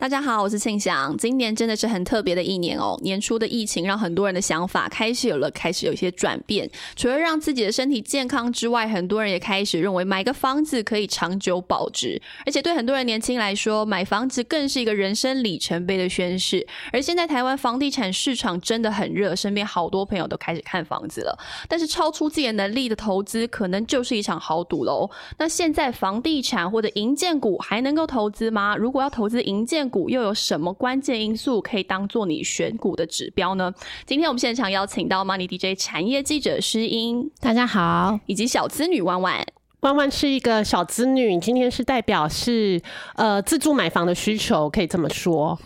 大家好，我是庆祥。今年真的是很特别的一年哦。年初的疫情让很多人的想法开始有了开始有一些转变。除了让自己的身体健康之外，很多人也开始认为买个房子可以长久保值。而且对很多人年轻来说，买房子更是一个人生里程碑的宣誓。而现在台湾房地产市场真的很热，身边好多朋友都开始看房子了。但是超出自己的能力的投资，可能就是一场豪赌喽。那现在房地产或者银建股还能够投资吗？如果要投资银建，股又有什么关键因素可以当做你选股的指标呢？今天我们现场邀请到 Money DJ 产业记者施英，大家好，以及小资女婉婉。弯弯是一个小资女，今天是代表是呃自助买房的需求，可以这么说。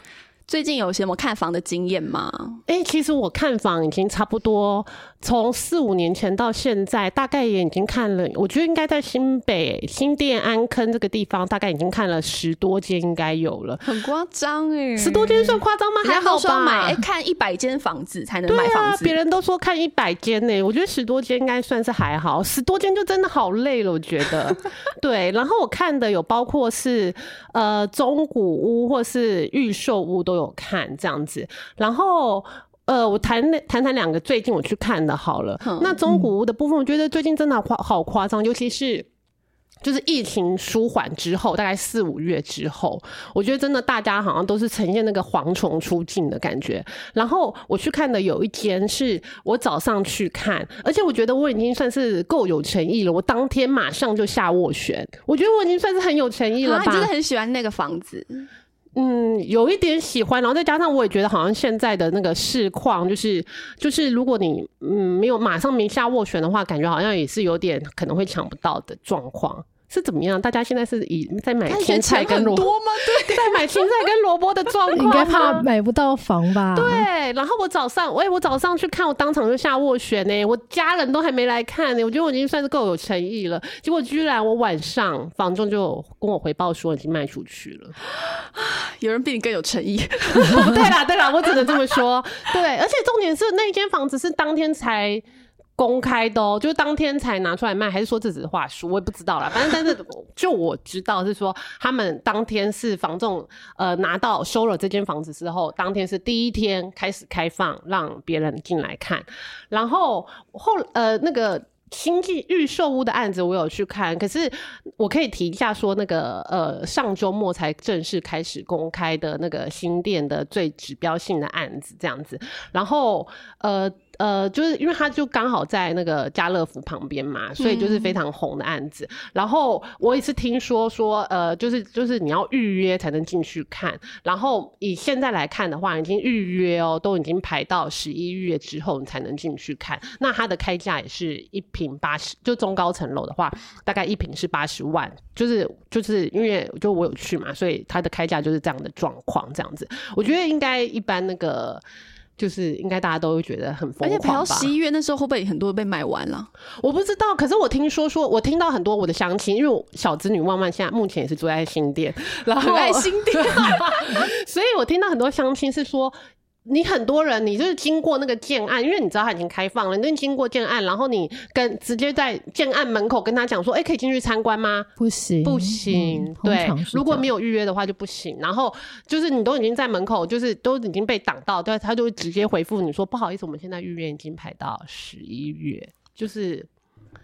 最近有什么看房的经验吗？哎，其实我看房已经差不多从四五年前到现在，大概也已经看了。我觉得应该在新北新店安坑这个地方，大概已经看了十多间，应该有了。很夸张哎，十多间算夸张吗？还好吧。看一百间房子才能买房子。别人都说看一百间呢，我觉得十多间应该算是还好。十多间就真的好累了，我觉得。对，然后我看的有包括是呃中古屋或是预售屋都。都有看这样子，然后呃，我谈谈谈两个最近我去看的好了。那中古屋的部分，我觉得最近真的夸好夸张，尤其是。就是疫情舒缓之后，大概四五月之后，我觉得真的大家好像都是呈现那个蝗虫出境的感觉。然后我去看的有一天是我早上去看，而且我觉得我已经算是够有诚意了。我当天马上就下斡旋，我觉得我已经算是很有诚意了吧？真的很喜欢那个房子。嗯，有一点喜欢，然后再加上我也觉得好像现在的那个市况，就是就是如果你嗯没有马上名下斡旋的话，感觉好像也是有点可能会抢不到的状况。是怎么样？大家现在是以在买青菜跟萝卜吗？对，在买青菜跟萝卜的状况，应该怕买不到房吧？对。然后我早上，喂，我早上去看，我当场就下斡旋呢。我家人都还没来看呢，我觉得我已经算是够有诚意了。结果居然我晚上房仲就跟我回报说已经卖出去了。有人比你更有诚意。对啦，对啦，我只能这么说。对，而且重点是那间房子是当天才。公开的哦，就是当天才拿出来卖，还是说这只是话术？我也不知道啦。反正但是 就我知道是说，他们当天是房仲呃拿到收了这间房子之后，当天是第一天开始开放让别人进来看，然后后呃那个。新进预售屋的案子我有去看，可是我可以提一下说，那个呃上周末才正式开始公开的那个新店的最指标性的案子这样子，然后呃呃就是因为他就刚好在那个家乐福旁边嘛，所以就是非常红的案子。然后我也是听说说呃就是就是你要预约才能进去看，然后以现在来看的话，已经预约哦，都已经排到十一月之后你才能进去看。那它的开价也是一平。八十就中高层楼的话，大概一平是八十万，就是就是因为就我有去嘛，所以它的开价就是这样的状况，这样子。我觉得应该一般那个就是应该大家都会觉得很疯狂吧。而且到十一月那时候会不会很多被卖完了？我不知道，可是我听说说，我听到很多我的相亲，因为小子女万万现在目前也是住在新店，然后爱新店，所以我听到很多相亲是说。你很多人，你就是经过那个建案，因为你知道它已经开放了，你经过建案，然后你跟直接在建案门口跟他讲说，哎，可以进去参观吗？不行，不行，对，如果没有预约的话就不行。然后就是你都已经在门口，就是都已经被挡到，对，他就会直接回复你说，不好意思，我们现在预约已经排到十一月，就是。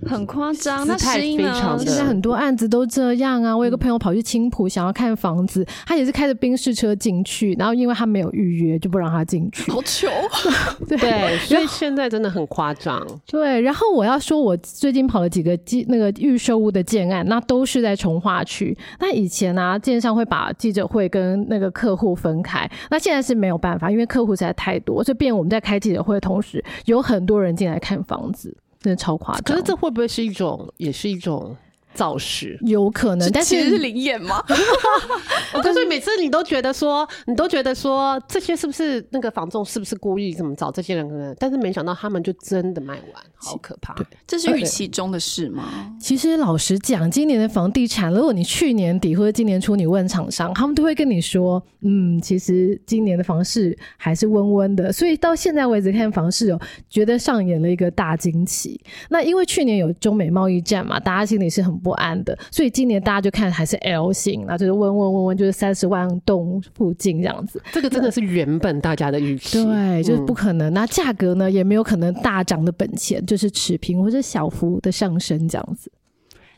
很夸张，那是因为现在很多案子都这样啊。我有个朋友跑去青浦想要看房子，他也是开着宾士车进去，然后因为他没有预约，就不让他进去。好糗，对，所以现在真的很夸张。对，然后我要说，我最近跑了几个记那个预售屋的建案，那都是在从化区。那以前呢，建商会把记者会跟那个客户分开，那现在是没有办法，因为客户实在太多，所以变我们在开记者会的同时，有很多人进来看房子。真的超夸张，可是这会不会是一种，也是一种造势，有可能，但是其实是灵验吗？我告诉你，每次你都觉得说，你都觉得说这些是不是那个房仲是不是故意这么找这些人可能，但是没想到他们就真的卖完，好可怕。这是预期中的事吗？其实老实讲，今年的房地产，如果你去年底或者今年初你问厂商，他们都会跟你说，嗯，其实今年的房市还是温温的。所以到现在为止看房市哦，觉得上演了一个大惊奇。那因为去年有中美贸易战嘛，大家心里是很不安的，所以今年大家就看还是 L 型，那就是问问问问，就是三十万栋附近这样子。这个真的是原本大家的预期，对，就是不可能。那价格呢，也没有可能大涨的本钱，就是持平或者小幅的上升这样子。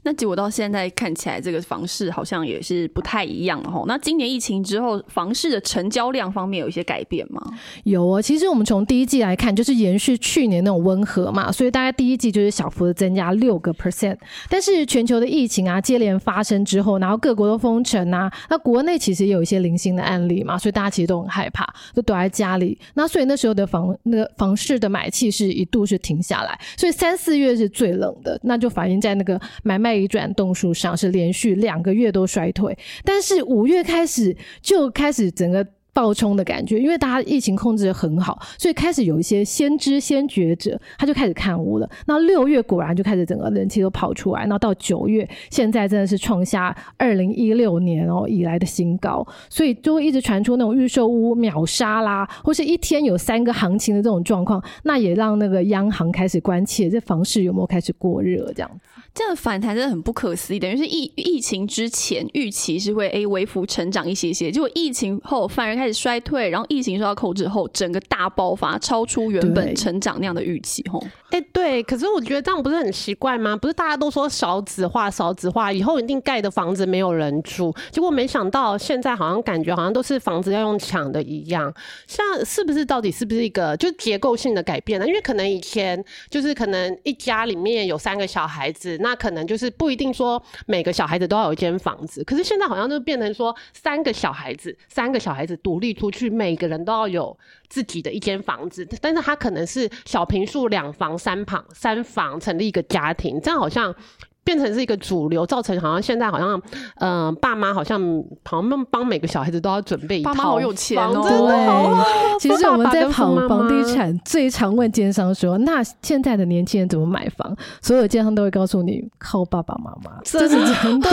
那结果到现在看起来，这个房市好像也是不太一样哈。那今年疫情之后，房市的成交量方面有一些改变吗？有啊，其实我们从第一季来看，就是延续去年那种温和嘛，所以大概第一季就是小幅的增加六个 percent。但是全球的疫情啊接连发生之后，然后各国都封城啊，那国内其实也有一些零星的案例嘛，所以大家其实都很害怕，都躲在家里。那所以那时候的房那个房市的买气是一度是停下来，所以三四月是最冷的，那就反映在那个买卖。在转动数上是连续两个月都衰退，但是五月开始就开始整个。爆冲的感觉，因为大家疫情控制的很好，所以开始有一些先知先觉者，他就开始看屋了。那六月果然就开始整个人气都跑出来，那到九月现在真的是创下二零一六年哦以来的新高，所以就会一直传出那种预售屋秒杀啦，或是一天有三个行情的这种状况，那也让那个央行开始关切这房市有没有开始过热这样。这样反弹真的很不可思议，等于是疫疫情之前预期是会 A 微幅成长一些些，结果疫情后反而开始衰退，然后疫情受到控制后，整个大爆发，超出原本成长那样的预期。吼，哎，对，可是我觉得这样不是很奇怪吗？不是大家都说少子化，少子化以后一定盖的房子没有人住，结果没想到现在好像感觉好像都是房子要用抢的一样，像是不是到底是不是一个就结构性的改变呢？因为可能以前就是可能一家里面有三个小孩子。那可能就是不一定说每个小孩子都要有一间房子，可是现在好像就变成说三个小孩子，三个小孩子独立出去，每个人都要有自己的一间房子，但是他可能是小平数两房三房三房成立一个家庭，这样好像。变成是一个主流，造成好像现在好像，嗯，爸妈好像好像帮每个小孩子都要准备一套，爸妈好有钱哦。对，其实我们在跑房地产，最常问奸商说：“那现在的年轻人怎么买房？”所有奸商都会告诉你：“靠爸爸妈妈。”这是 真的，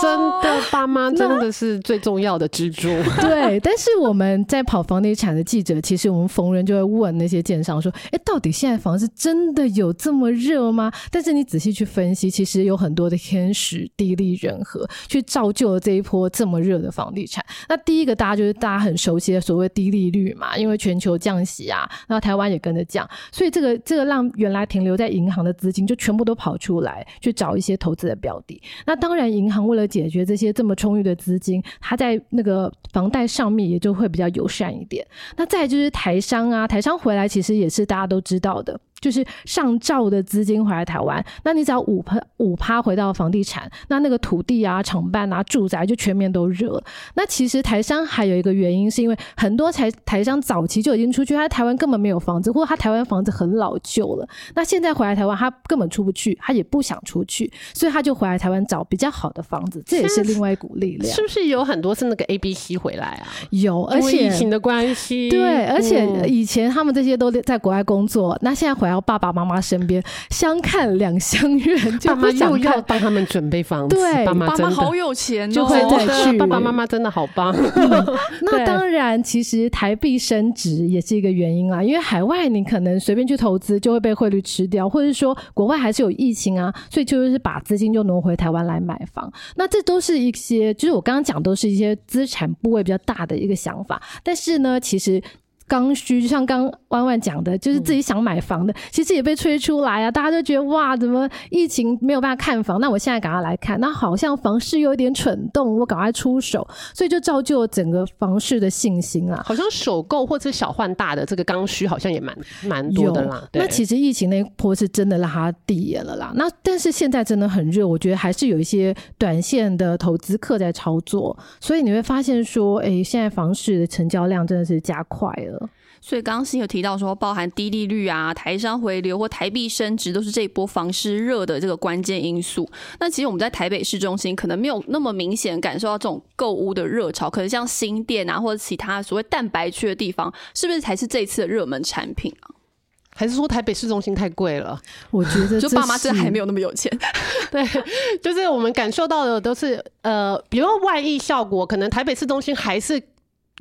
真的，爸妈真的是最重要的支柱。对，但是我们在跑房地产的记者，其实我们逢人就会问那些奸商说：“哎，到底现在房子真的有这么热吗？”但是你仔细去分析，其实。其实有很多的天时地利人和，去造就了这一波这么热的房地产。那第一个，大家就是大家很熟悉的所谓低利率嘛，因为全球降息啊，然后台湾也跟着降，所以这个这个让原来停留在银行的资金就全部都跑出来去找一些投资的标的。那当然，银行为了解决这些这么充裕的资金，它在那个房贷上面也就会比较友善一点。那再就是台商啊，台商回来其实也是大家都知道的。就是上兆的资金回来台湾，那你只要五趴五趴回到房地产，那那个土地啊、厂办啊、住宅就全面都热。那其实台商还有一个原因，是因为很多台台商早期就已经出去，他台湾根本没有房子，或者他台湾房子很老旧了。那现在回来台湾，他根本出不去，他也不想出去，所以他就回来台湾找比较好的房子，这也是另外一股力量。是不是有很多是那个 A、B、C 回来啊？有，而且疫情的关系，对，而且以前他们这些都在国外工作，那现在回来爸爸。妈妈身边相看两相 悦，爸妈又要帮他们准备房子，对，爸妈真的好有钱，就会再去。爸爸妈妈真的好棒。那当然，其实台币升值也是一个原因啊，因为海外你可能随便去投资就会被汇率吃掉，或者说国外还是有疫情啊，所以就是把资金就挪回台湾来买房。那这都是一些，就是我刚刚讲都是一些资产部位比较大的一个想法，但是呢，其实。刚需就像刚弯弯讲的，就是自己想买房的，其实也被吹出来啊！大家都觉得哇，怎么疫情没有办法看房？那我现在赶快来看，那好像房市又有点蠢动，我赶快出手，所以就造就了整个房市的信心啊！好像首购或者小换大的这个刚需好像也蛮蛮多的啦。那其实疫情那波是真的让它递延了啦。那但是现在真的很热，我觉得还是有一些短线的投资客在操作，所以你会发现说，哎，现在房市的成交量真的是加快了。所以刚刚新有提到说，包含低利率啊、台商回流或台币升值，都是这一波房市热的这个关键因素。那其实我们在台北市中心可能没有那么明显感受到这种购物的热潮，可能像新店啊或者其他所谓蛋白区的地方，是不是才是这一次的热门产品啊？还是说台北市中心太贵了？我觉得就爸妈真的还没有那么有钱。对，就是我们感受到的都是呃，比如外溢效果，可能台北市中心还是。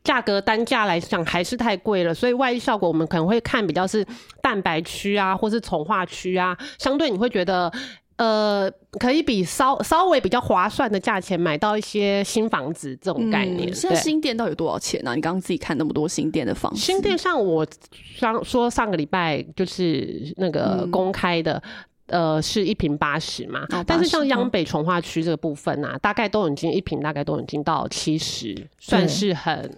价格单价来讲还是太贵了，所以外溢效果我们可能会看比较是蛋白区啊，或是从化区啊，相对你会觉得呃可以比稍稍微比较划算的价钱买到一些新房子这种概念。现在新店到底多少钱呢？你刚刚自己看那么多新店的房子，新店上我上说上个礼拜就是那个公开的。呃，是一平八十嘛，但是像央北从化区这个部分啊，大概都已经一平，大概都已经到七十，算是很。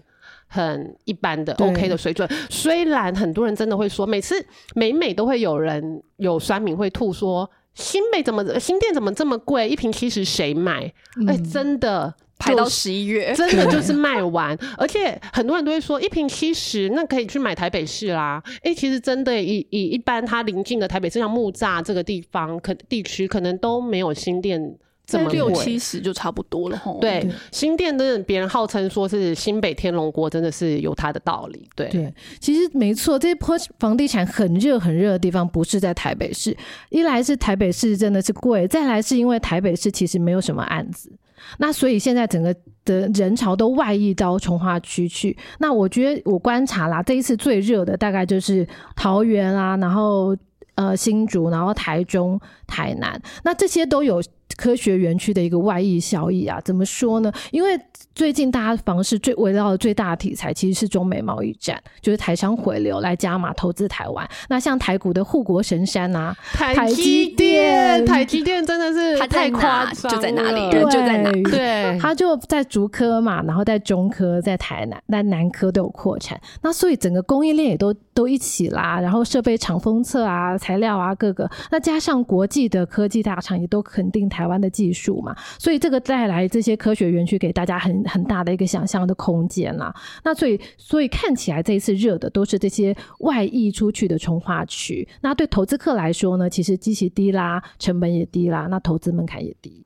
很一般的 OK 的水准，虽然很多人真的会说，每次每每都会有人有酸民会吐说，新北怎么新店怎么这么贵，一瓶七十谁买？哎，真的排到十一月，真的就是卖完，而且很多人都会说，一瓶七十那可以去买台北市啦。哎，其实真的以以一般它临近的台北市，像木栅这个地方，可地区可能都没有新店。这么六七十就差不多了吼。对，新店的别人号称说是新北天龙国，真的是有它的道理。对对，其实没错，这波房地产很热很热的地方不是在台北市，一来是台北市真的是贵，再来是因为台北市其实没有什么案子，那所以现在整个的人潮都外溢到从化区去。那我觉得我观察啦，这一次最热的大概就是桃园啊，然后呃新竹，然后台中、台南，那这些都有。科学园区的一个外溢效益啊，怎么说呢？因为最近大家房市最围绕的最大的题材其实是中美贸易战，就是台商回流来加码投资台湾。那像台股的护国神山啊，台积电，台积电真的是太夸张，就在哪里？就在哪？对，它就在竹科嘛，然后在中科，在台南，那南科都有扩产。那所以整个供应链也都都一起啦，然后设备厂封测啊，材料啊，各个，那加上国际的科技大厂也都肯定台。台湾的技术嘛，所以这个带来这些科学园区给大家很很大的一个想象的空间啦。那所以所以看起来这一次热的都是这些外溢出去的从化区。那对投资客来说呢，其实机器低啦，成本也低啦，那投资门槛也低。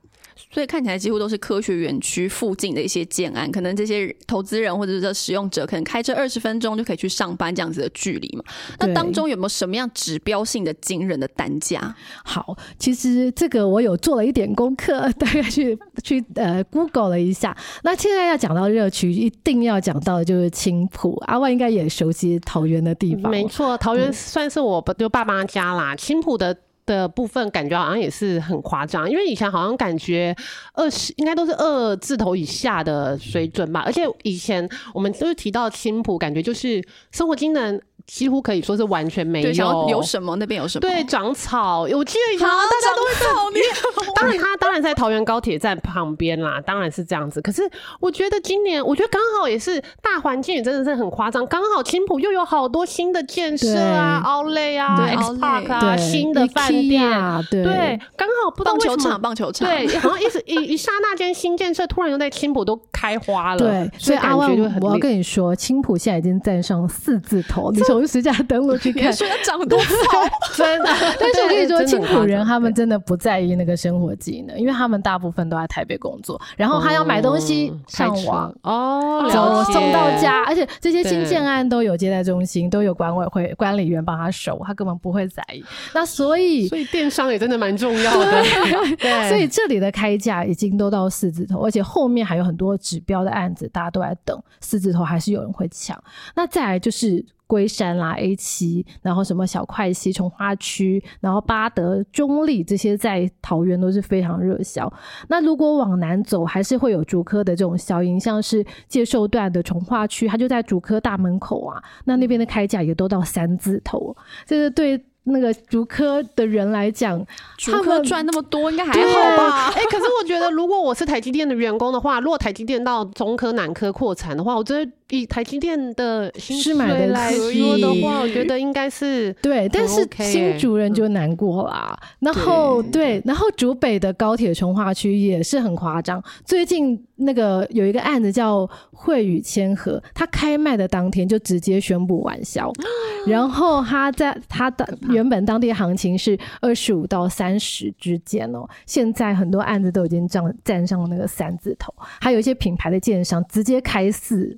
所以看起来几乎都是科学园区附近的一些建案，可能这些投资人或者是使用者，可能开车二十分钟就可以去上班这样子的距离嘛。那当中有没有什么样指标性的惊人的单价？好，其实这个我有做了一点功课，大概去 去呃 Google 了一下。那现在要讲到热区，一定要讲到的就是青浦。阿万应该也熟悉桃园的地方，没错，桃园算是我就爸妈家啦。青浦的。的部分感觉好像也是很夸张，因为以前好像感觉二十应该都是二字头以下的水准吧，而且以前我们都是提到青浦，感觉就是生活机能。几乎可以说是完全没有。有什么？那边有什么？对，长草。我记得以前大家都会在。当然，他当然在桃园高铁站旁边啦，当然是这样子。可是我觉得今年，我觉得刚好也是大环境也真的是很夸张。刚好青浦又有好多新的建设啊，奥莱啊，X Park 啊，新的饭店啊，对，刚好不知道棒球场，棒球场，对，好像一直一一刹那间新建设，突然又在青浦都开花了。对，所以阿万，我要跟你说，青浦现在已经站上四字头。你从实价登录去看，说要长多少？真的，但是我跟你说，青浦人他们真的不在意那个生活技能，因为他们大部分都在台北工作，然后他要买东西上网哦，走送到家，而且这些新建案都有接待中心，都有管委会管理员帮他守，他根本不会在意。那所以，所以电商也真的蛮重要的。对，所以这里的开价已经都到四字头，而且后面还有很多指标的案子，大家都在等四字头，还是有人会抢。那再来就是。龟山啦，A 七，然后什么小块溪、从化区，然后巴德、中立这些在桃园都是非常热销。那如果往南走，还是会有竹科的这种效应，像是介寿段的从化区，它就在竹科大门口啊，那那边的开价也都到三字头，这是对。那个竹科的人来讲，竹科赚那么多应该还好吧？哎，可是我觉得，如果我是台积电的员工的话，如果台积电到中科、南科扩产的话，我真的以台积电的薪水是买得来起说的话，我觉得应该是对，但是新主人就难过啦。然后对，然后竹北的高铁从化区也是很夸张。最近那个有一个案子叫惠宇千和，他开卖的当天就直接宣布完销，然后他在他的原本当地行情是二十五到三十之间哦，现在很多案子都已经站站上那个三字头，还有一些品牌的建商直接开四。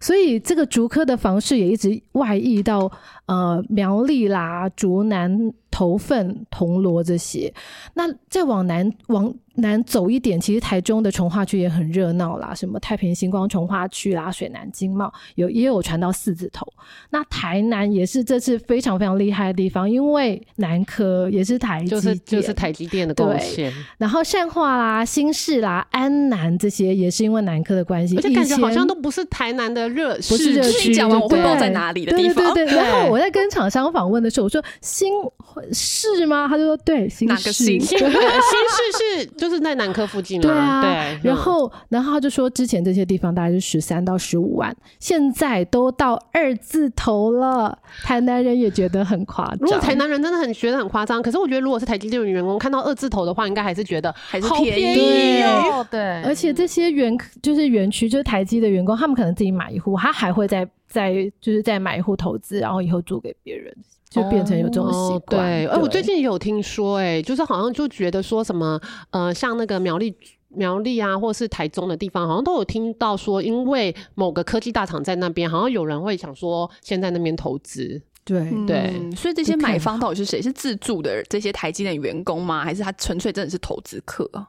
所以这个竹科的房市也一直外溢到呃苗栗啦、竹南、头份、铜锣这些。那再往南往南走一点，其实台中的从化区也很热闹啦，什么太平星光从化区啦、水南经贸有也有传到四字头。那台南也是这次非常非常厉害的地方，因为南科也是台积就是电就是台积电的贡献，然后善化啦、新市啦、安南这些也是因为南科的关系，而且感觉好像都不是台南的热不是热市区，你讲完我会对不知道在哪里的地方对对对对。然后对我在跟厂商访问的时候，我说新市吗？他就说对，新哪个市新 新市是就是在南科附近嘛，对啊，对，嗯然后，然后他就说，之前这些地方大概是十三到十五万，现在都到二字头了。台南人也觉得很夸张。如果台南人真的很觉得很夸张，可是我觉得如果是台积电的员工看到二字头的话，应该还是觉得还是便宜哦，对，而且这些园就是园区，就是台积的员工，他们可能自己买一户，他还会再再就是再买一户投资，然后以后租给别人，就变成有这种习哦惯。对，哎，我最近也有听说，哎，就是好像就觉得说什么，呃，像那个苗栗。苗栗啊，或是台中的地方，好像都有听到说，因为某个科技大厂在那边，好像有人会想说，先在那边投资。对对嗯所以这些买方到底是谁？是自助的这些台积电员工吗？还是他纯粹真的是投资客啊？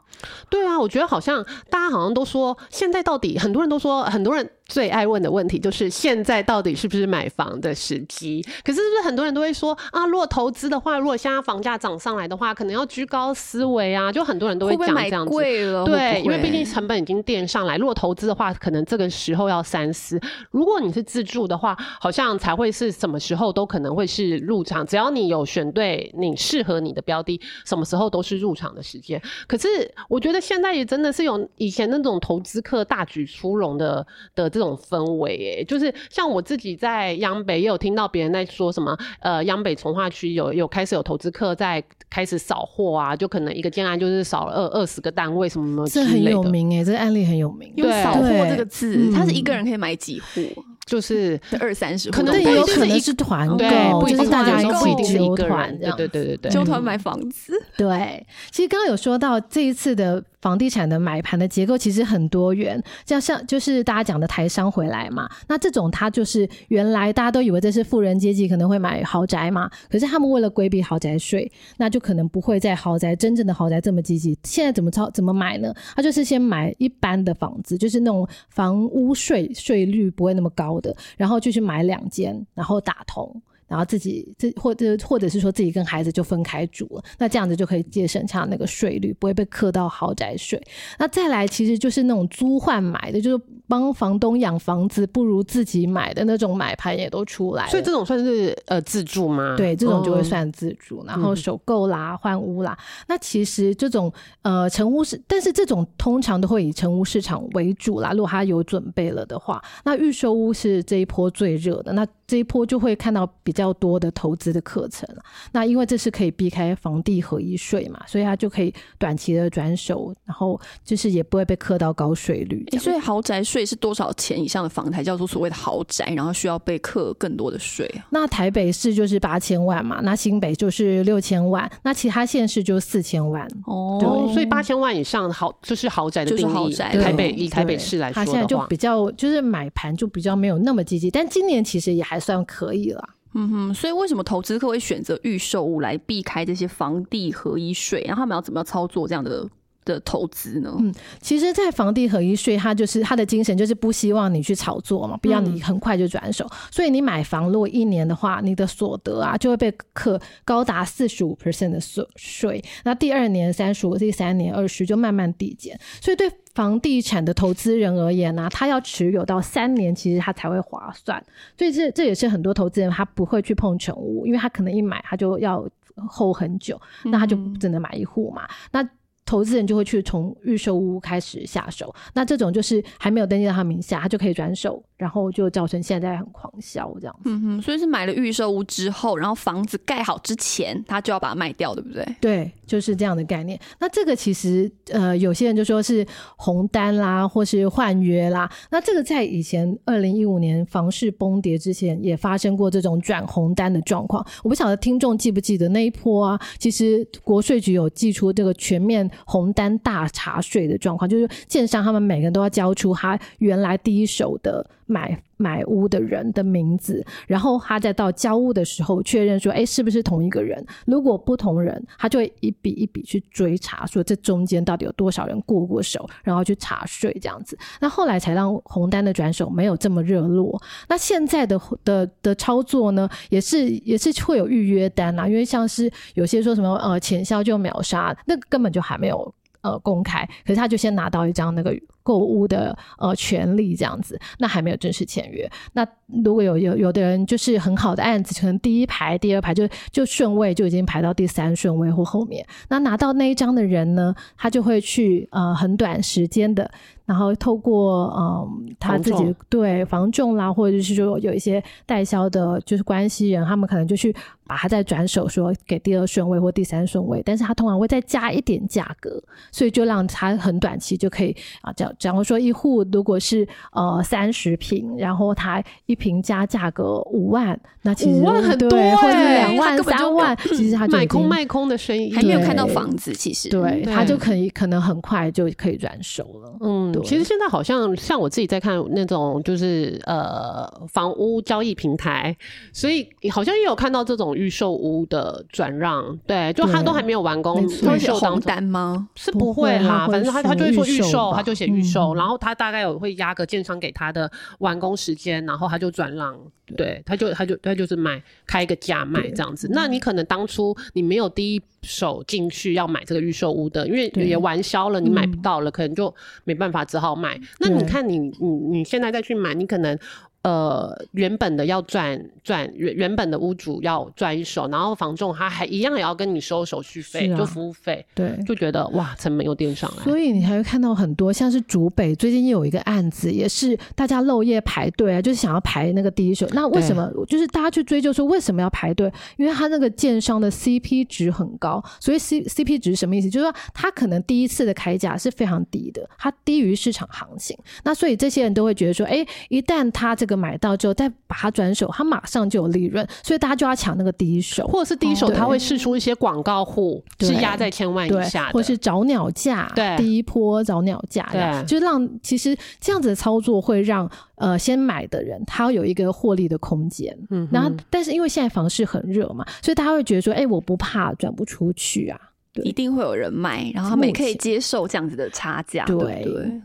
对啊，我觉得好像大家好像都说，现在到底很多人都说，很多人最爱问的问题就是现在到底是不是买房的时机？可是是不是很多人都会说啊，如果投资的话，如果现在房价涨上来的话，可能要居高思维啊，就很多人都会讲这样子。贵了？对，因为毕竟成本已经垫上来，如果投资的话，可能这个时候要三思。如果你是自住的话，好像才会是什么时候都可能会是入场，只要你有选对你适合你的标的，什么时候都是入场的时间。可是我觉得现在也真的是有以前那种投资客大举出笼的的这种氛围，诶，就是像我自己在央北也有听到别人在说什么，呃，央北从化区有有开始有投资客在开始扫货啊，就可能一个建案就是扫了二二十个单位什么什么之这很类的，有名哎、这个案例很有名。因为对扫货这个字，嗯他是一个人可以买几户？就是 二三十户可能也有可能是团购，就是大家一定是一揪个人，团这样对对对对对，纠团买房子，对，其实刚刚有说到这一次的房地产的买盘的结构其实很多元，像像就是大家讲的台商回来嘛，那这种他就是原来大家都以为这是富人阶级可能会买豪宅嘛，可是他们为了规避豪宅税，那就可能不会在豪宅真正的豪宅这么积极。现在怎么操怎么买呢？他就是先买一般的房子，就是那种房屋税税率不会那么高的，然后就去买两间，然后打通。然后自己自或者或者是说自己跟孩子就分开住了，那这样子就可以节省下那个税率，不会被课到豪宅税。那再来其实就是那种租换买的，就是帮房东养房子不如自己买的那种买盘也都出来了。所以这种算是呃自住吗？对，这种就会哦算自住，然后嗯首购啦、换屋啦。那其实这种呃成屋市，但是这种通常都会以成屋市场为主啦。如果他有准备了的话，那预售屋是这一波最热的，那这一波就会看到比较多的投资的课程。那因为这是可以避开房地合一税嘛，所以他就可以短期的转手，然后就是也不会被课到高税率所以豪宅税是多少钱以上的房台叫做所谓的豪宅，然后需要被课更多的税啊？那台北市就是八千万嘛，那新北就是六千万，那其他县市就四千万。哦对，所以八千万以上的豪就是豪宅的就是定义。豪宅台北以台北市来说它现在，就比较就是买盘就比较没有那么积极，但今年其实也还算可以啦。嗯哼，所以为什么投资客会选择预售物来避开这些房地合一税？然后他们要怎么样操作这样的的投资呢？嗯其实，在房地合一税，它就是它的精神就是不希望你去炒作嘛，不要你很快就转手。所以你买房如果一年的话，你的所得啊就会被课高达四十五 percent 的税税，那第二年三十五，第三年二十，就慢慢递减。所以对房地产的投资人而言呢、他要持有到三年，其实他才会划算。所以这这也是很多投资人他不会去碰成屋，因为他可能一买他就要候很久，那他就只能买一户嘛。那投资人就会去从预售屋开始下手。那这种就是还没有登记到他名下，他就可以转手，然后就造成现在很狂销这样子。嗯哼，所以是买了预售屋之后，然后房子盖好之前，他就要把它卖掉，对不对？对，就是这样的概念。那这个其实呃，有些人就说是红单啦，或是换约啦。那这个在以前二零一五年房市崩跌之前，也发生过这种转红单的状况。我不晓得听众记不记得那一波啊？其实国税局有寄出这个全面红单大茶税的状况，就是建商他们每个人都要交出他原来第一手的买。买屋的人的名字，然后他再到交屋的时候确认说，哎，是不是同一个人？如果不同人，他就会一笔一笔去追查，说这中间到底有多少人过过手，然后去查税这样子。那后来才让红单的转手没有这么热络。那现在的的的操作呢，也是也是会有预约单啊，因为像是有些说什么呃前销就秒杀，那根本就还没有呃公开，可是他就先拿到一张那个。购物的呃权利这样子，那还没有正式签约。那如果有有有的人就是很好的案子，可能第一排、第二排就就顺位就已经排到第三顺位或后面。那拿到那一张的人呢，他就会去呃很短时间的，然后透过嗯他自己对房仲啦，或者是说有一些代销的，就是关系人，他们可能就去把他再转手说给第二顺位或第三顺位，但是他通常会再加一点价格，所以就让他很短期就可以啊叫。假如说一户如果是呃三十平，然后他一平加价格五万，那其实五万很多，或者两万三万，其实他买空卖空的生意。还没有看到房子，其实。对他就可以可能很快就可以转手了。嗯，其实现在好像像我自己在看那种就是呃房屋交易平台，所以好像也有看到这种预售屋的转让，对，就他都还没有完工，会写红单吗？是不会啦，反正他他就会说预售，他就写预。售，然后他大概有会压个建商给他的完工时间，然后他就转让，对，他就他就他就是卖开一个价卖这样子。那你可能当初你没有第一手进去要买这个预售屋的，因为也完销了，你买不到了，可能就没办法，只好卖。那你看你你你现在再去买，你可能。呃，原本的要赚赚原原本的屋主要赚一手，然后房仲他还一样也要跟你收手续费，就服务费，对，就觉得哇，成本又垫上来。所以你还会看到很多，像是竹北最近又有一个案子，也是大家漏夜排队啊，就是想要排那个第一手。那为什么？就是大家去追究说为什么要排队？因为他那个建商的 CP 值很高，所以 C CP 值什么意思？就是说他可能第一次的开价是非常低的，它低于市场行情。那所以这些人都会觉得说，哎，一旦他这个。买到之后再把它转手，它马上就有利润，所以大家就要抢那个第一手，或者是第一手，他会试出一些广告户是压在千万以下，或是找鸟价，对，第一波找鸟价，对，就让其实这样子的操作会让呃先买的人他有一个获利的空间，嗯，然后但是因为现在房市很热嘛，所以大家会觉得说，哎，我不怕转不出去啊。一定会有人买，然后他们也可以接受这样子的差价，对对？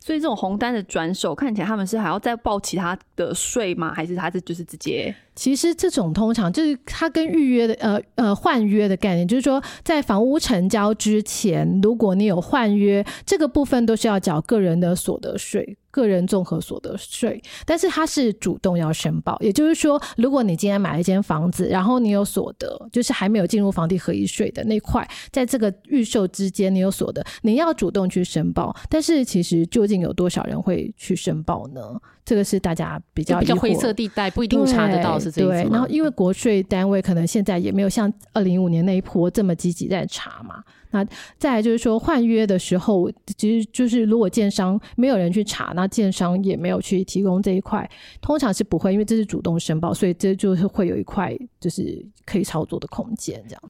所以这种红单的转手看起来他们是还要再报其他的税吗？还是他是就是直接？其实这种通常就是它跟预约的呃呃换约的概念，就是说在房屋成交之前，如果你有换约，这个部分都是要缴个人的所得税、个人综合所得税，但是它是主动要申报。也就是说，如果你今天买了一间房子，然后你有所得，就是还没有进入房地合一税的那块，在这个预售之间你有所得，你要主动去申报。但是其实究竟有多少人会去申报呢？这个是大家比较比较灰色地带，不一定查得到这对，然后因为国税单位可能现在也没有像二零一五年那一波这么积极在查嘛。那再来就是说换约的时候，其实就是如果建商没有人去查，那建商也没有去提供这一块，通常是不会，因为这是主动申报，所以这就是会有一块就是可以操作的空间这样。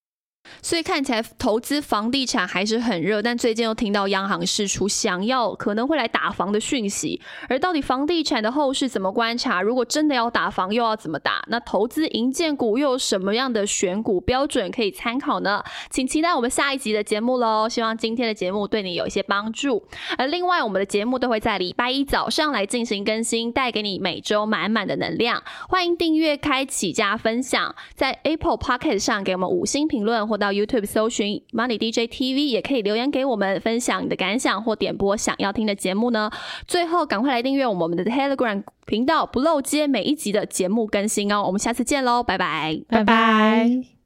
所以看起来投资房地产还是很热，但最近又听到央行释出想要可能会来打房的讯息。而到底房地产的后市怎么观察？如果真的要打房，又要怎么打？那投资银建股又有什么样的选股标准可以参考呢？请期待我们下一集的节目喽！希望今天的节目对你有一些帮助。而另外，我们的节目都会在礼拜一早上来进行更新，带给你每周满满的能量。欢迎订阅、开启加分享，在 Apple Pocket 上给我们五星评论或。到 YouTube 搜寻 Money DJ TV，也可以留言给我们分享你的感想或点播想要听的节目呢。最后，赶快来订阅我们的 Telegram 频道，不漏接每一集的节目更新哦。我们下次见喽，拜拜，拜拜。